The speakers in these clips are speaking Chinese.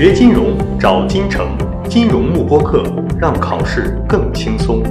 学金融找金城，金融慕播课，让考试更轻松。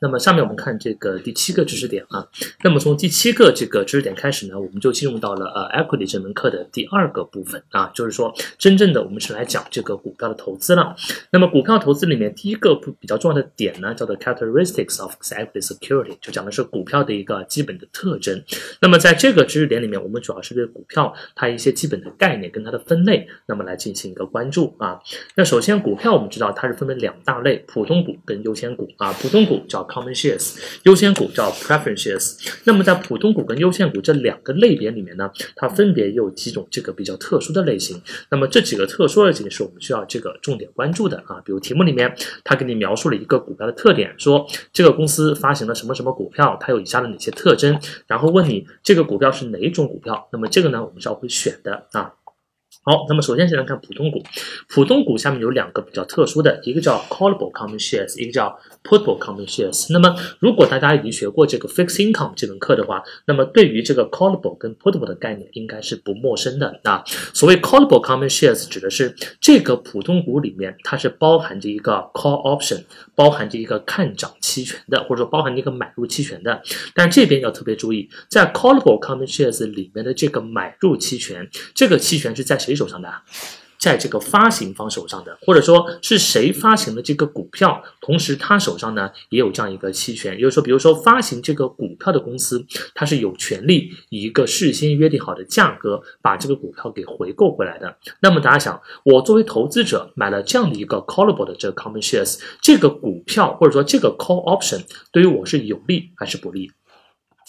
那么下面我们看这个第七个知识点啊。那么从第七个这个知识点开始呢，我们就进入到了呃 equity 这门课的第二个部分啊，就是说真正的我们是来讲这个股票的投资了。那么股票投资里面第一个比较重要的点呢，叫做 characteristics of equity security，就讲的是股票的一个基本的特征。那么在这个知识点里面，我们主要是对股票它一些基本的概念跟它的分类，那么来进行一个关注啊。那首先股票我们知道它是分为两大类，普通股跟优先股啊，普通股。叫 common shares，优先股叫 preferences。那么在普通股跟优先股这两个类别里面呢，它分别有几种这个比较特殊的类型。那么这几个特殊的类型是我们需要这个重点关注的啊。比如题目里面它给你描述了一个股票的特点，说这个公司发行了什么什么股票，它有以下的哪些特征，然后问你这个股票是哪一种股票。那么这个呢，我们是要会选的啊。好，那么首先先来看普通股，普通股下面有两个比较特殊的，一个叫 callable common shares，一个叫 putable common shares。那么如果大家已经学过这个 fixed income 这门课的话，那么对于这个 callable 跟 putable 的概念应该是不陌生的啊。所谓 callable common shares 指的是这个普通股里面它是包含着一个 call option，包含着一个看涨期权的，或者说包含着一个买入期权的。但这边要特别注意，在 callable common shares 里面的这个买入期权，这个期权是在谁？手上的，在这个发行方手上的，或者说是谁发行的这个股票，同时他手上呢也有这样一个期权，也就是说，比如说发行这个股票的公司，它是有权利以一个事先约定好的价格把这个股票给回购回来的。那么大家想，我作为投资者买了这样的一个 callable 的这个 common shares，这个股票或者说这个 call option 对于我是有利还是不利？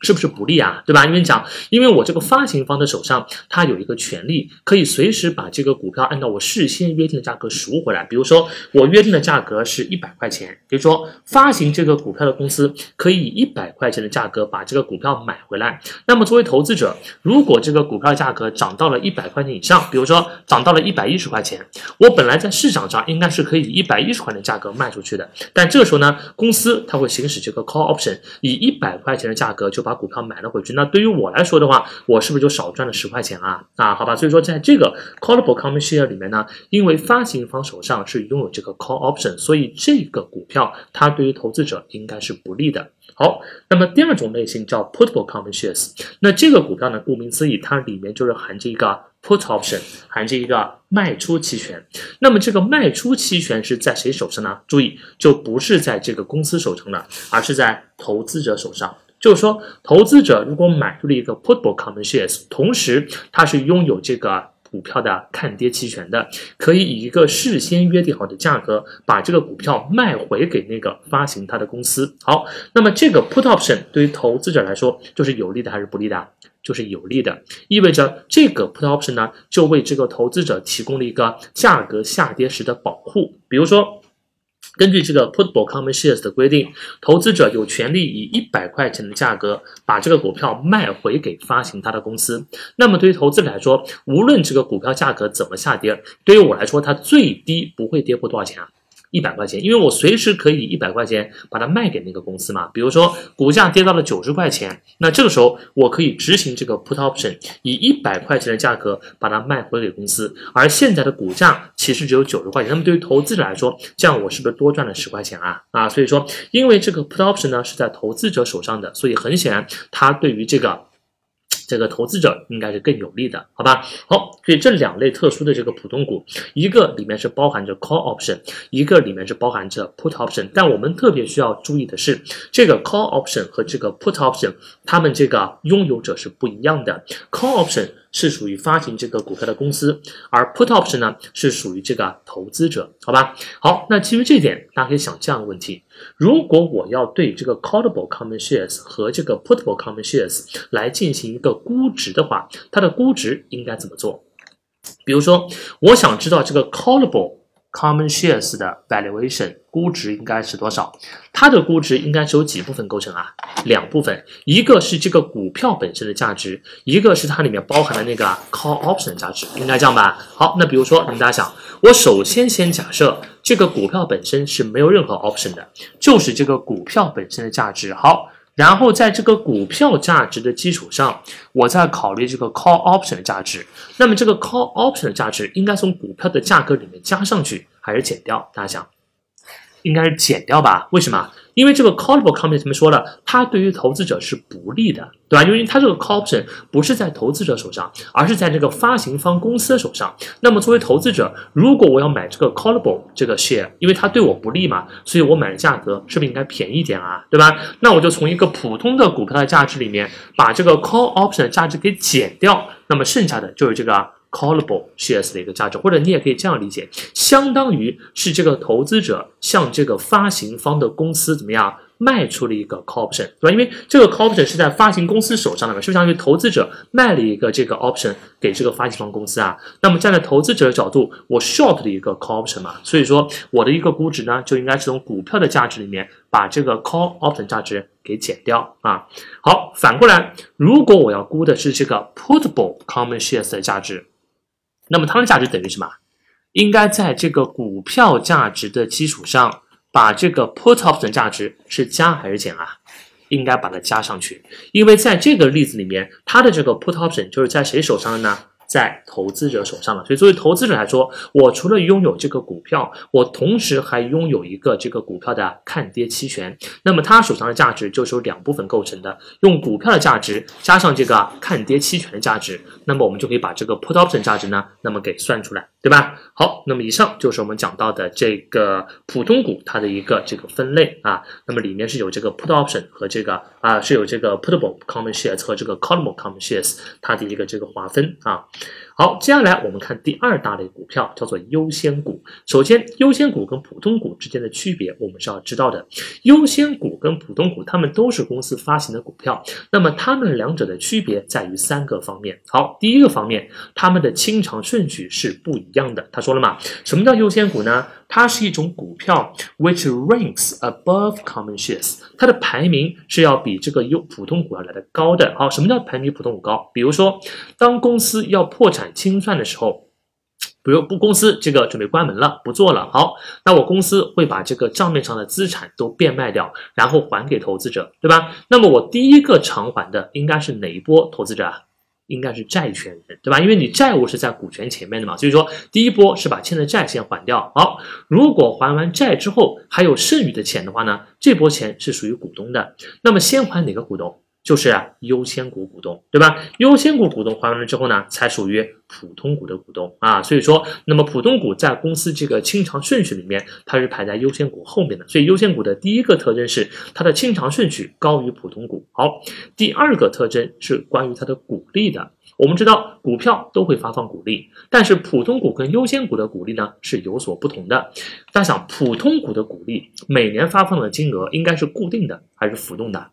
是不是不利啊？对吧？因为讲，因为我这个发行方的手上，他有一个权利，可以随时把这个股票按照我事先约定的价格赎回来。比如说，我约定的价格是一百块钱，比如说发行这个股票的公司可以以一百块钱的价格把这个股票买回来。那么作为投资者，如果这个股票价格涨到了一百块钱以上，比如说涨到了一百一十块钱，我本来在市场上应该是可以一百一十块钱的价格卖出去的，但这个时候呢，公司它会行使这个 call option，以一百块钱的价格就把把股票买了回去，那对于我来说的话，我是不是就少赚了十块钱啊？啊，好吧，所以说在这个 callable common share 里面呢，因为发行方手上是拥有这个 call option，所以这个股票它对于投资者应该是不利的。好，那么第二种类型叫 putable common shares，那这个股票呢，顾名思义，它里面就是含着一个 put option，含着一个卖出期权。那么这个卖出期权是在谁手上呢？注意，就不是在这个公司手上了，而是在投资者手上。就是说，投资者如果买入了一个 putable common shares，同时他是拥有这个股票的看跌期权的，可以以一个事先约定好的价格把这个股票卖回给那个发行它的公司。好，那么这个 put option 对于投资者来说就是有利的还是不利的？就是有利的，意味着这个 put option 呢就为这个投资者提供了一个价格下跌时的保护，比如说。根据这个 putable common shares 的规定，投资者有权利以一百块钱的价格把这个股票卖回给发行它的公司。那么对于投资者来说，无论这个股票价格怎么下跌，对于我来说，它最低不会跌破多少钱啊？一百块钱，因为我随时可以一百块钱把它卖给那个公司嘛。比如说股价跌到了九十块钱，那这个时候我可以执行这个 put option，以一百块钱的价格把它卖回给公司。而现在的股价其实只有九十块钱，那么对于投资者来说，这样我是不是多赚了十块钱啊？啊，所以说，因为这个 put option 呢是在投资者手上的，所以很显然，它对于这个。这个投资者应该是更有利的，好吧？好，所以这两类特殊的这个普通股，一个里面是包含着 call option，一个里面是包含着 put option。但我们特别需要注意的是，这个 call option 和这个 put option，它们这个拥有者是不一样的。call option 是属于发行这个股票的公司，而 put option 呢是属于这个投资者，好吧？好，那基于这点，大家可以想这样的问题。如果我要对这个 callable common shares 和这个 putable common shares 来进行一个估值的话，它的估值应该怎么做？比如说，我想知道这个 callable common shares 的 valuation 估值应该是多少？它的估值应该是由几部分构成啊？两部分，一个是这个股票本身的价值，一个是它里面包含的那个 call option 的价值，应该这样吧？好，那比如说，你们大家想，我首先先假设。这个股票本身是没有任何 option 的，就是这个股票本身的价值。好，然后在这个股票价值的基础上，我再考虑这个 call option 的价值。那么这个 call option 的价值应该从股票的价格里面加上去，还是减掉？大家想，应该是减掉吧？为什么？因为这个 callable company 怎么说了？它对于投资者是不利的，对吧？因为它这个 call option 不是在投资者手上，而是在这个发行方公司手上。那么作为投资者，如果我要买这个 callable 这个 share，因为它对我不利嘛，所以我买的价格是不是应该便宜一点啊？对吧？那我就从一个普通的股票的价值里面把这个 call option 的价值给减掉，那么剩下的就是这个。Callable shares 的一个价值，或者你也可以这样理解，相当于是这个投资者向这个发行方的公司怎么样卖出了一个 call option，对吧？因为这个 call option 是在发行公司手上的嘛，是不是相当于投资者卖了一个这个 option 给这个发行方公司啊？那么站在投资者的角度，我 short 的一个 call option 嘛，所以说我的一个估值呢，就应该是从股票的价值里面把这个 call option 价值给减掉啊。好，反过来，如果我要估的是这个 putable common shares 的价值。那么它的价值等于什么？应该在这个股票价值的基础上，把这个 put option 价值是加还是减啊？应该把它加上去，因为在这个例子里面，它的这个 put option 就是在谁手上的呢？在投资者手上了，所以作为投资者来说，我除了拥有这个股票，我同时还拥有一个这个股票的看跌期权。那么他手上的价值就是由两部分构成的，用股票的价值加上这个看跌期权的价值，那么我们就可以把这个 put option 价值呢，那么给算出来，对吧？好，那么以上就是我们讲到的这个普通股它的一个这个分类啊，那么里面是有这个 put option 和这个啊是有这个 putable common shares 和这个 callable common shares 它的一个这个划分啊。好，接下来我们看第二大类股票，叫做优先股。首先，优先股跟普通股之间的区别，我们是要知道的。优先股跟普通股，它们都是公司发行的股票，那么它们两者的区别在于三个方面。好，第一个方面，它们的清偿顺序是不一样的。他说了嘛，什么叫优先股呢？它是一种股票，which ranks above common shares，它的排名是要比这个优普通股要来的高的。好，什么叫排名普通股高？比如说，当公司要破产清算的时候，比如不公司这个准备关门了，不做了，好，那我公司会把这个账面上的资产都变卖掉，然后还给投资者，对吧？那么我第一个偿还的应该是哪一波投资者啊？应该是债权人，对吧？因为你债务是在股权前面的嘛，所以说第一波是把欠的债先还掉。好，如果还完债之后还有剩余的钱的话呢，这波钱是属于股东的。那么先还哪个股东？就是优先股股东，对吧？优先股股东还完了之后呢，才属于普通股的股东啊。所以说，那么普通股在公司这个清偿顺序里面，它是排在优先股后面的。所以优先股的第一个特征是它的清偿顺序高于普通股。好，第二个特征是关于它的股利的。我们知道股票都会发放股利，但是普通股跟优先股的股利呢是有所不同的。大家想，普通股的股利每年发放的金额应该是固定的还是浮动的？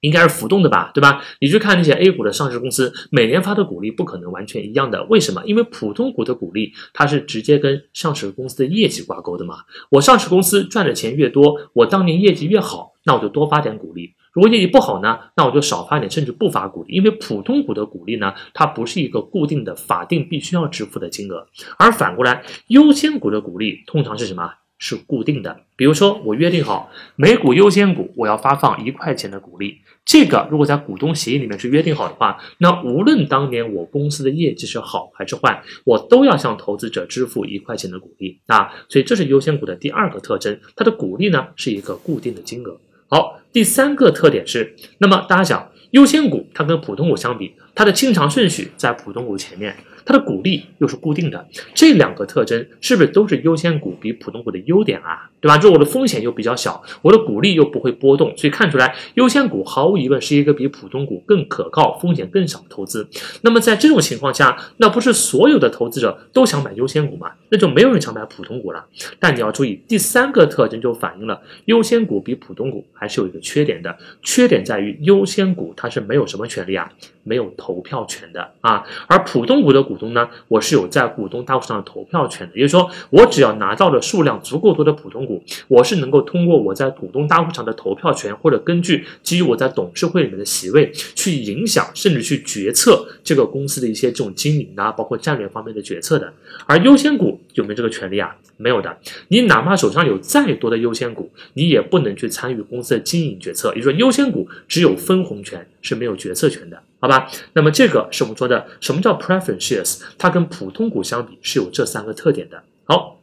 应该是浮动的吧，对吧？你去看那些 A 股的上市公司，每年发的股利不可能完全一样的。为什么？因为普通股的股利它是直接跟上市公司的业绩挂钩的嘛。我上市公司赚的钱越多，我当年业绩越好，那我就多发点股利。如果业绩不好呢，那我就少发点，甚至不发股利。因为普通股的股利呢，它不是一个固定的、法定必须要支付的金额，而反过来，优先股的股利通常是什么？是固定的。比如说，我约定好每股优先股我要发放一块钱的股利，这个如果在股东协议里面是约定好的话，那无论当年我公司的业绩是好还是坏，我都要向投资者支付一块钱的股利啊。所以这是优先股的第二个特征，它的股利呢是一个固定的金额。好，第三个特点是，那么大家想，优先股它跟普通股相比，它的清偿顺序在普通股前面。它的股利又是固定的，这两个特征是不是都是优先股比普通股的优点啊？对吧？就我的风险又比较小，我的股利又不会波动，所以看出来优先股毫无疑问是一个比普通股更可靠、风险更小的投资。那么在这种情况下，那不是所有的投资者都想买优先股吗？那就没有人想买普通股了。但你要注意，第三个特征就反映了优先股比普通股还是有一个缺点的，缺点在于优先股它是没有什么权利啊。没有投票权的啊。而普通股的股东呢，我是有在股东大会上的投票权的，也就是说，我只要拿到了数量足够多的普通股，我是能够通过我在股东大会上的投票权，或者根据基于我在董事会里面的席位去影响，甚至去决策这个公司的一些这种经营啊，包括战略方面的决策的。而优先股有没有这个权利啊？没有的。你哪怕手上有再多的优先股，你也不能去参与公司的经营决策。也就是说，优先股只有分红权，是没有决策权的，好吧？那么这个是我们说的什么叫 preference shares？它跟普通股相比是有这三个特点的。好，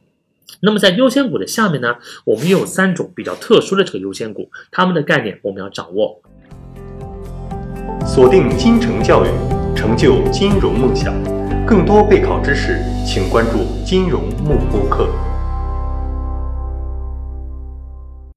那么在优先股的下面呢，我们也有三种比较特殊的这个优先股，它们的概念我们要掌握。锁定金城教育，成就金融梦想。更多备考知识，请关注金融慕播课。